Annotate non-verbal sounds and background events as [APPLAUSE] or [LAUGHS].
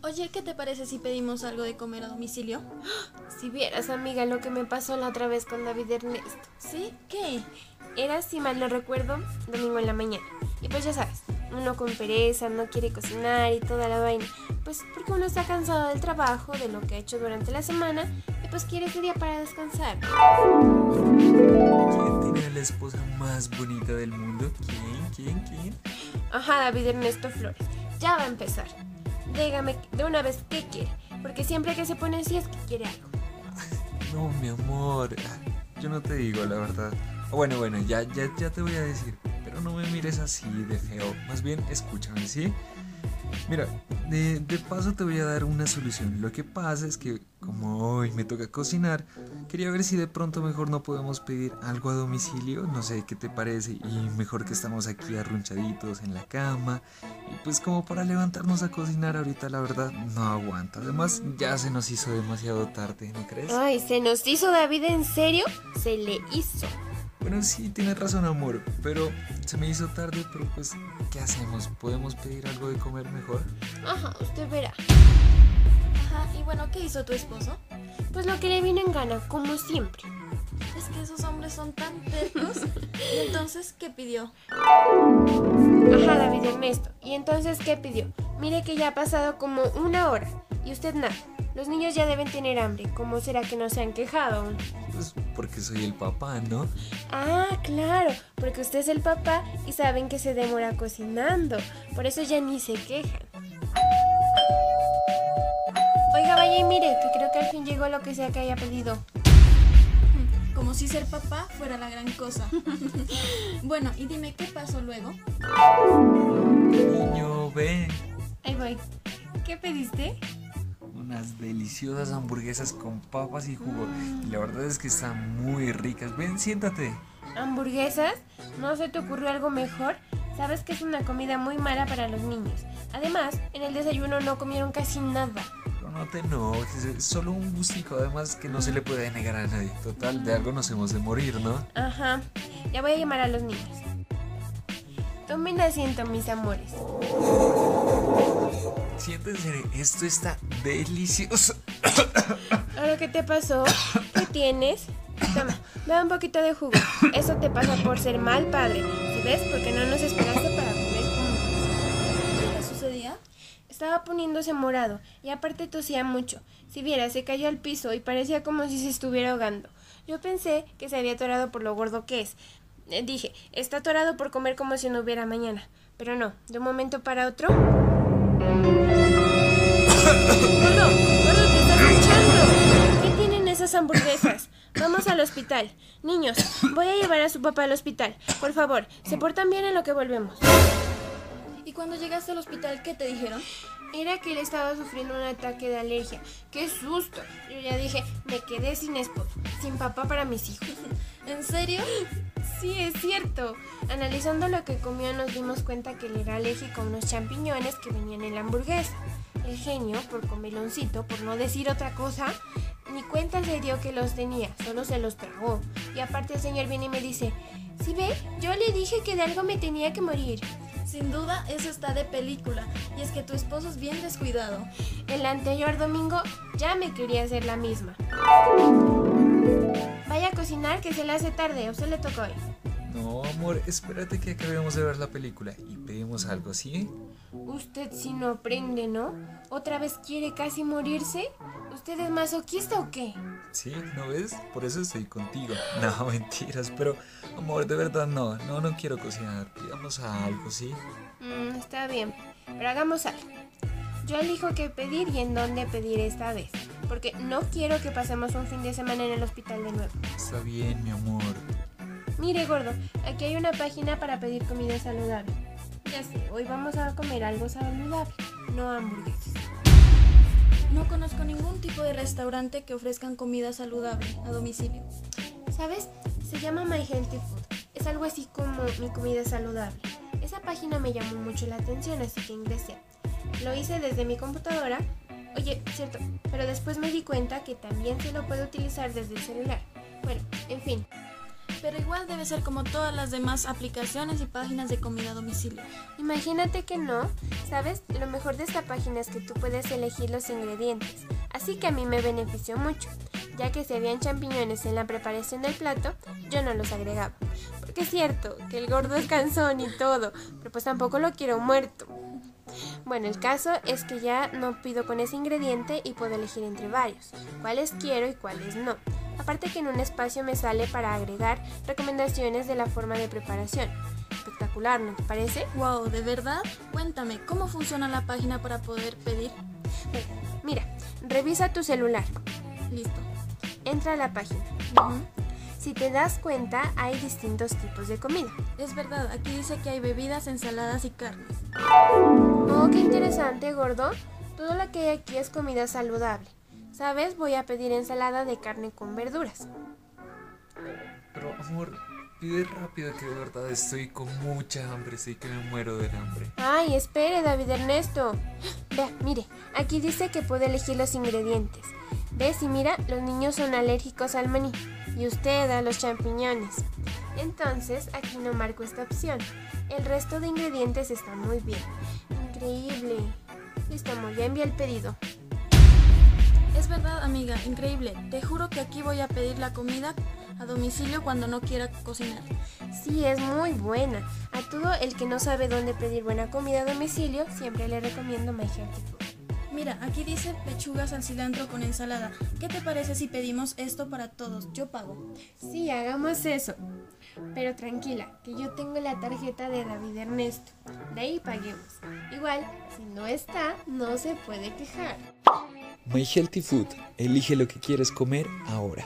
Oye, ¿qué te parece si pedimos algo de comer a domicilio? Si vieras, amiga, lo que me pasó la otra vez con David Ernesto. ¿Sí? ¿Qué? Era, si mal no recuerdo, domingo en la mañana. Y pues ya sabes, uno con pereza, no quiere cocinar y toda la vaina. Pues porque uno está cansado del trabajo, de lo que ha hecho durante la semana, y pues quiere ese día para descansar. ¿Quién tiene la esposa más bonita del mundo? ¿Quién? ¿Quién? ¿Quién? Ajá, David Ernesto Flores. Ya va a empezar. Dígame de una vez qué quiere, porque siempre que se pone así es que quiere algo. No, mi amor. Yo no te digo la verdad. Bueno, bueno, ya, ya, ya te voy a decir. Pero no me mires así de feo. Más bien, escúchame, ¿sí? Mira, de, de, paso te voy a dar una solución. Lo que pasa es que como hoy me toca cocinar, quería ver si de pronto mejor no podemos pedir algo a domicilio. No sé qué te parece. Y mejor que estamos aquí arrunchaditos en la cama. Y pues como para levantarnos a cocinar ahorita la verdad no aguanta. Además ya se nos hizo demasiado tarde, ¿no crees? Ay, ¿se nos hizo David en serio? Se le hizo. Bueno, sí, tienes razón, amor, pero se me hizo tarde, pero pues, ¿qué hacemos? ¿Podemos pedir algo de comer mejor? Ajá, usted verá. Ajá, y bueno, ¿qué hizo tu esposo? Pues lo que le vino en gana, como siempre. Es que esos hombres son tan tercos. ¿Y entonces qué pidió? Ajá, David Ernesto. ¿Y entonces qué pidió? Mire que ya ha pasado como una hora y usted nada. Los niños ya deben tener hambre. ¿Cómo será que no se han quejado aún? Pues porque soy el papá, ¿no? Ah, claro, porque usted es el papá y saben que se demora cocinando. Por eso ya ni se quejan. Mire, que creo que al fin llegó lo que sea que haya pedido. [LAUGHS] Como si ser papá fuera la gran cosa. [LAUGHS] bueno, y dime, ¿qué pasó luego? Niño, ven. Ahí voy. ¿Qué pediste? unas deliciosas hamburguesas con papas y jugo. Y la verdad es que están muy ricas. Ven, siéntate. ¿Hamburguesas? ¿No se te ocurrió algo mejor? Sabes que es una comida muy mala para los niños. Además, en el desayuno no comieron casi nada. Pero no te enojes, es solo un gustico. Además que no se le puede negar a nadie. Total, de algo nos hemos de morir, ¿no? Ajá. Ya voy a llamar a los niños. Tomen asiento, mis amores. Siéntense, esto está delicioso. [COUGHS] ¿Ahora qué te pasó? ¿Qué tienes? Toma, da un poquito de jugo. Eso te pasa por ser mal padre. ¿Sí ves? Porque no nos esperaste para Estaba poniéndose morado y aparte tosía mucho. Si viera, se cayó al piso y parecía como si se estuviera ahogando. Yo pensé que se había atorado por lo gordo que es. Eh, dije, está atorado por comer como si no hubiera mañana. Pero no, de un momento para otro. [COUGHS] ¡Gordo! ¡Gordo, te estás hinchando! ¿Qué tienen esas hamburguesas? Vamos al hospital. Niños, voy a llevar a su papá al hospital. Por favor, se portan bien en lo que volvemos. ¿Y cuando llegaste al hospital, qué te dijeron? Era que él estaba sufriendo un ataque de alergia. ¡Qué susto! Yo ya dije, me quedé sin esposo, sin papá para mis hijos. [LAUGHS] ¿En serio? Sí, es cierto. Analizando lo que comió nos dimos cuenta que él era alérgico a unos champiñones que venían en la hamburguesa. El genio, por comeloncito, por no decir otra cosa, ni cuenta se dio que los tenía, solo se los tragó. Y aparte el señor viene y me dice, ¿sí ve? Yo le dije que de algo me tenía que morir. Sin duda, eso está de película. Y es que tu esposo es bien descuidado. El anterior domingo ya me quería hacer la misma. Vaya a cocinar que se le hace tarde, a usted le tocó hoy. No, amor, espérate que acabemos de ver la película y pedimos algo, ¿sí? Usted si no aprende, ¿no? ¿Otra vez quiere casi morirse? ¿Usted es masoquista o qué? Sí, ¿no ves? Por eso estoy contigo. [LAUGHS] No, mentiras, pero amor, de verdad no, no, no quiero cocinar. Pidamos algo, ¿sí? Mm, está bien, pero hagamos algo. Yo elijo qué pedir y en dónde pedir esta vez, porque no quiero que pasemos un fin de semana en el hospital de nuevo. Está bien, mi amor. Mire, gordo, aquí hay una página para pedir comida saludable. Ya sé, hoy vamos a comer algo saludable, no hamburguesas. Tipo de restaurante que ofrezcan comida saludable a domicilio. ¿Sabes? Se llama My Healthy Food. Es algo así como mi comida saludable. Esa página me llamó mucho la atención, así que ingresé. Lo hice desde mi computadora. Oye, cierto, pero después me di cuenta que también se lo puede utilizar desde el celular. Bueno, en fin. Pero igual debe ser como todas las demás aplicaciones y páginas de comida a domicilio. Imagínate que no. ¿Sabes? Lo mejor de esta página es que tú puedes elegir los ingredientes. Así que a mí me benefició mucho, ya que si habían champiñones en la preparación del plato, yo no los agregaba. Porque es cierto que el gordo es cansón y todo, pero pues tampoco lo quiero muerto. Bueno, el caso es que ya no pido con ese ingrediente y puedo elegir entre varios, cuáles quiero y cuáles no. Aparte que en un espacio me sale para agregar recomendaciones de la forma de preparación. Espectacular, ¿no te parece? Wow, ¿de verdad? Cuéntame, ¿cómo funciona la página para poder pedir? Mira, revisa tu celular. Listo. Entra a la página. Si te das cuenta, hay distintos tipos de comida. Es verdad, aquí dice que hay bebidas, ensaladas y carnes. Oh, qué interesante, gordo. Todo lo que hay aquí es comida saludable. ¿Sabes? Voy a pedir ensalada de carne con verduras. Pero, amor, pide rápido que de verdad estoy con mucha hambre, sí que me muero de hambre. Ay, espere, David Ernesto. Vea, mire, aquí dice que puede elegir los ingredientes. ¿Ves? Y mira, los niños son alérgicos al maní y usted a los champiñones. Entonces, aquí no marco esta opción. El resto de ingredientes está muy bien. Increíble. Listo, amor, ya envié el pedido. Es verdad, amiga, increíble. Te juro que aquí voy a pedir la comida a domicilio cuando no quiera cocinar. Sí, es muy buena. A todo el que no sabe dónde pedir buena comida a domicilio, siempre le recomiendo My Healthy Food. Mira, aquí dice pechugas al cilantro con ensalada. ¿Qué te parece si pedimos esto para todos? Yo pago. Sí, hagamos eso. Pero tranquila, que yo tengo la tarjeta de David Ernesto. De ahí paguemos. Igual, si no está, no se puede quejar. My Healthy Food. Elige lo que quieres comer ahora.